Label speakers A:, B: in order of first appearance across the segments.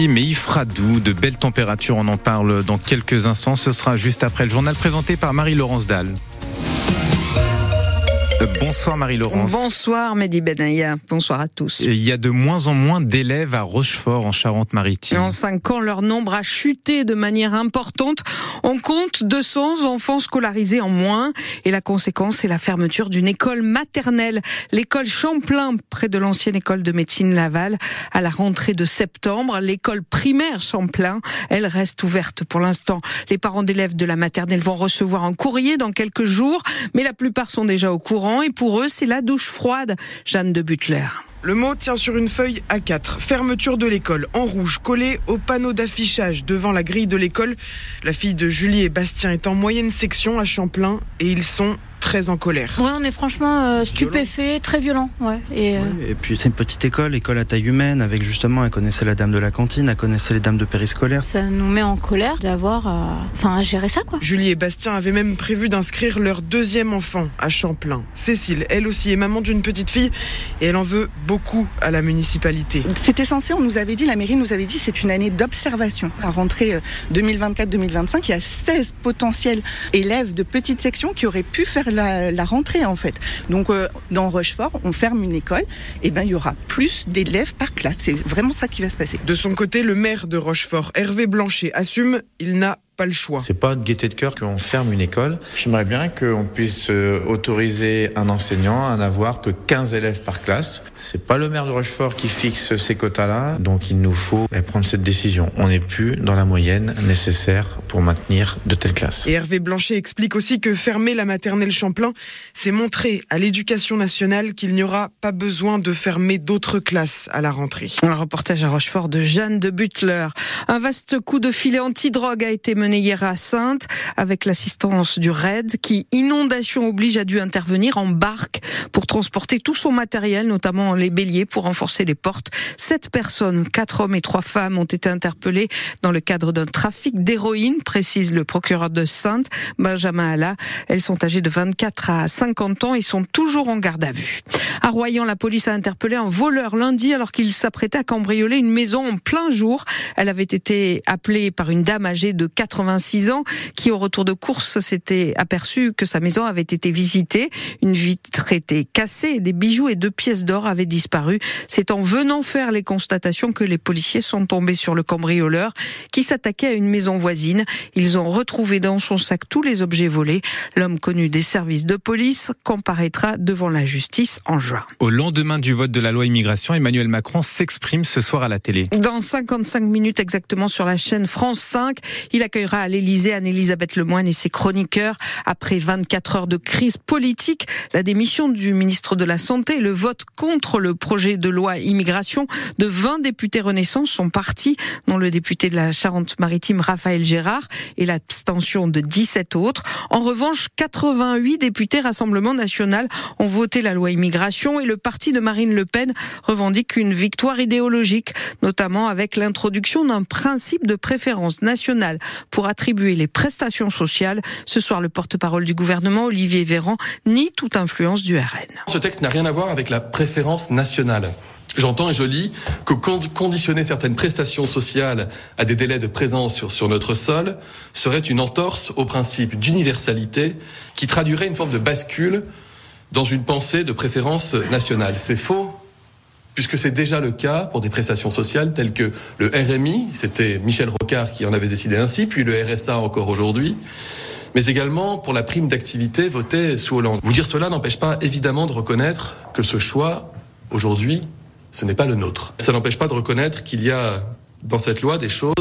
A: Mais il fera doux, de belles températures, on en parle dans quelques instants. Ce sera juste après le journal présenté par Marie-Laurence Dalle. Bonsoir Marie-Laurence.
B: Bonsoir Mehdi Benaya. Bonsoir à tous.
A: Il y a de moins en moins d'élèves à Rochefort en Charente-Maritime.
B: En cinq ans, leur nombre a chuté de manière importante. On compte 200 enfants scolarisés en moins et la conséquence c'est la fermeture d'une école maternelle, l'école Champlain près de l'ancienne école de médecine Laval à la rentrée de septembre. L'école primaire Champlain, elle reste ouverte pour l'instant. Les parents d'élèves de la maternelle vont recevoir un courrier dans quelques jours, mais la plupart sont déjà au courant et pour eux, c'est la douche froide. Jeanne de Butler.
C: Le mot tient sur une feuille A4. Fermeture de l'école, en rouge, collé au panneau d'affichage devant la grille de l'école. La fille de Julie et Bastien est en moyenne section à Champlain et ils sont très en colère.
D: Ouais, on est franchement euh, stupéfait, très violent. Ouais.
E: Et, euh... et puis c'est une petite école, école à taille humaine, avec justement, elle connaissait la dame de la cantine, elle connaissait les dames de périscolaire.
D: Ça nous met en colère d'avoir, euh, enfin, à gérer ça, quoi.
C: Julie et Bastien avaient même prévu d'inscrire leur deuxième enfant à Champlain. Cécile, elle aussi, est maman d'une petite fille et elle en veut beaucoup à la municipalité.
F: C'était censé, on nous avait dit, la mairie nous avait dit, c'est une année d'observation. À rentrée 2024-2025, il y a 16 potentiels élèves de petite section qui auraient pu faire la, rentrée en fait. Donc euh, dans Rochefort, on ferme une école, et ben il y aura plus d'élèves par classe. C'est vraiment ça qui va se passer.
C: De son côté, le maire de Rochefort, Hervé Blanchet, assume il n'a pas le choix.
G: C'est pas de gaieté de cœur qu'on ferme une école. J'aimerais bien qu'on puisse autoriser un enseignant à n'avoir que 15 élèves par classe. C'est pas le maire de Rochefort qui fixe ces quotas-là, donc il nous faut prendre cette décision. On n'est plus dans la moyenne nécessaire pour maintenir de telles classes.
C: Et Hervé Blanchet explique aussi que fermer la maternelle Champlain, c'est montrer à l'éducation nationale qu'il n'y aura pas besoin de fermer d'autres classes à la rentrée.
B: Un reportage à Rochefort de Jeanne de Butler. Un vaste coup de filet anti-drogue a été mené hier à Sainte avec l'assistance du RAID qui, inondation oblige, a dû intervenir en barque pour transporter tout son matériel, notamment les béliers pour renforcer les portes. Sept personnes, quatre hommes et trois femmes ont été interpellés dans le cadre d'un trafic d'héroïne, précise le procureur de Sainte, Benjamin Alla. Elles sont âgées de 24 à 50 ans et sont toujours en garde à vue. À Royan, la police a interpellé un voleur lundi alors qu'il s'apprêtait à cambrioler une maison en plein jour. Elle avait été appelée par une dame âgée de 86 ans qui, au retour de course, s'était aperçue que sa maison avait été visitée. Une vitre était cassée, des bijoux et deux pièces d'or avaient disparu. C'est en venant faire les constatations que les policiers sont tombés sur le cambrioleur qui s'attaquait à une maison voisine. Ils ont retrouvé dans son sac tous les objets volés. L'homme connu des services de police comparaîtra devant la justice en juin.
A: Au lendemain du vote de la loi immigration, Emmanuel Macron s'exprime ce soir à la télé.
B: Dans 55 minutes exactement sur la chaîne France 5, il accueillera à l'Élysée Anne-Elisabeth Lemoine et ses chroniqueurs. Après 24 heures de crise politique, la démission du ministre de la Santé et le vote contre le projet de loi immigration de 20 députés Renaissance sont partis, dont le député de la Charente-Maritime Raphaël Gérard et l'abstention de 17 autres. En revanche, 88 députés Rassemblement National ont voté la loi immigration et le parti de Marine Le Pen revendique une victoire idéologique, notamment avec l'introduction d'un principe de préférence nationale pour attribuer les prestations sociales. Ce soir, le porte-parole du gouvernement, Olivier Véran, nie toute influence du RN.
H: Ce texte n'a rien à voir avec la préférence nationale. J'entends et je lis que conditionner certaines prestations sociales à des délais de présence sur, sur notre sol serait une entorse au principe d'universalité qui traduirait une forme de bascule dans une pensée de préférence nationale. C'est faux, puisque c'est déjà le cas pour des prestations sociales telles que le RMI, c'était Michel Rocard qui en avait décidé ainsi, puis le RSA encore aujourd'hui, mais également pour la prime d'activité votée sous Hollande. Vous dire cela n'empêche pas évidemment de reconnaître que ce choix, aujourd'hui, ce n'est pas le nôtre. Ça n'empêche pas de reconnaître qu'il y a dans cette loi des choses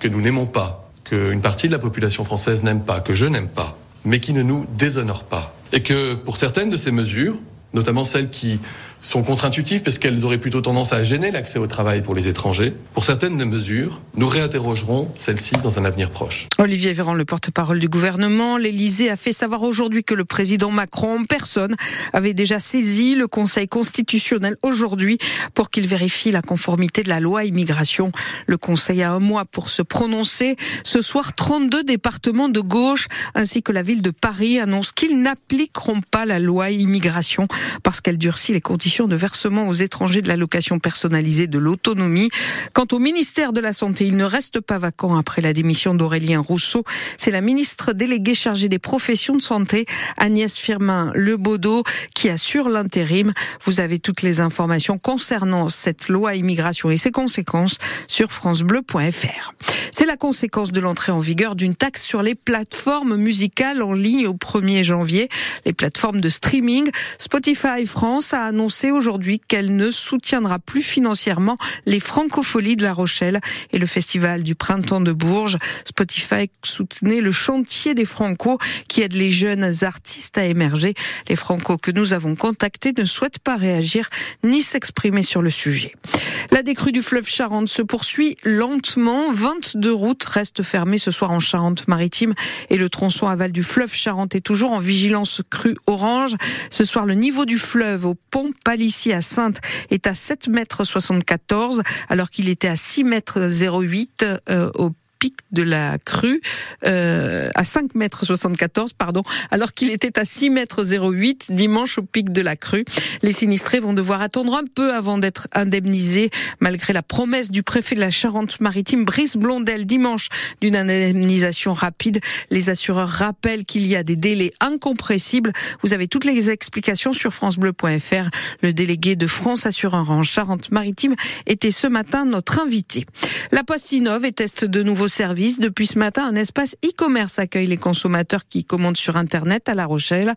H: que nous n'aimons pas, qu'une partie de la population française n'aime pas, que je n'aime pas, mais qui ne nous déshonorent pas. Et que pour certaines de ces mesures, notamment celles qui sont contre-intuitives parce qu'elles auraient plutôt tendance à gêner l'accès au travail pour les étrangers. Pour certaines mesures, nous réinterrogerons celles-ci dans un avenir proche.
B: Olivier Véran, le porte-parole du gouvernement, l'Élysée a fait savoir aujourd'hui que le président Macron personne avait déjà saisi le Conseil constitutionnel aujourd'hui pour qu'il vérifie la conformité de la loi immigration. Le Conseil a un mois pour se prononcer. Ce soir, 32 départements de gauche ainsi que la ville de Paris annoncent qu'ils n'appliqueront pas la loi immigration parce qu'elle durcit les conditions de versement aux étrangers de l'allocation personnalisée de l'autonomie. Quant au ministère de la Santé, il ne reste pas vacant après la démission d'Aurélien Rousseau. C'est la ministre déléguée chargée des professions de santé, Agnès Firmin Lebaudot, qui assure l'intérim. Vous avez toutes les informations concernant cette loi immigration et ses conséquences sur francebleu.fr. C'est la conséquence de l'entrée en vigueur d'une taxe sur les plateformes musicales en ligne au 1er janvier. Les plateformes de streaming. Spotify France a annoncé aujourd'hui qu'elle ne soutiendra plus financièrement les francopholies de La Rochelle et le festival du printemps de Bourges. Spotify soutenait le chantier des Franco qui aide les jeunes artistes à émerger. Les Franco que nous avons contactés ne souhaitent pas réagir ni s'exprimer sur le sujet. La décrue du fleuve Charente se poursuit lentement. 22 routes restent fermées ce soir en Charente-Maritime et le tronçon aval du fleuve Charente est toujours en vigilance crue orange. Ce soir, le niveau du fleuve au pont Palissy à Sainte est à 7 mètres 74 alors qu'il était à 6 mètres 08 euh, au pic de la crue euh, à 5 mètres 74 pardon alors qu'il était à 6 mètres 08 dimanche au pic de la crue. Les sinistrés vont devoir attendre un peu avant d'être indemnisés malgré la promesse du préfet de la Charente-Maritime Brice Blondel. Dimanche d'une indemnisation rapide les assureurs rappellent qu'il y a des délais incompressibles. Vous avez toutes les explications sur francebleu.fr le délégué de France Assureur en Charente-Maritime était ce matin notre invité. La Poste innove et de nouveaux service. Depuis ce matin, un espace e-commerce accueille les consommateurs qui commandent sur Internet à La Rochelle.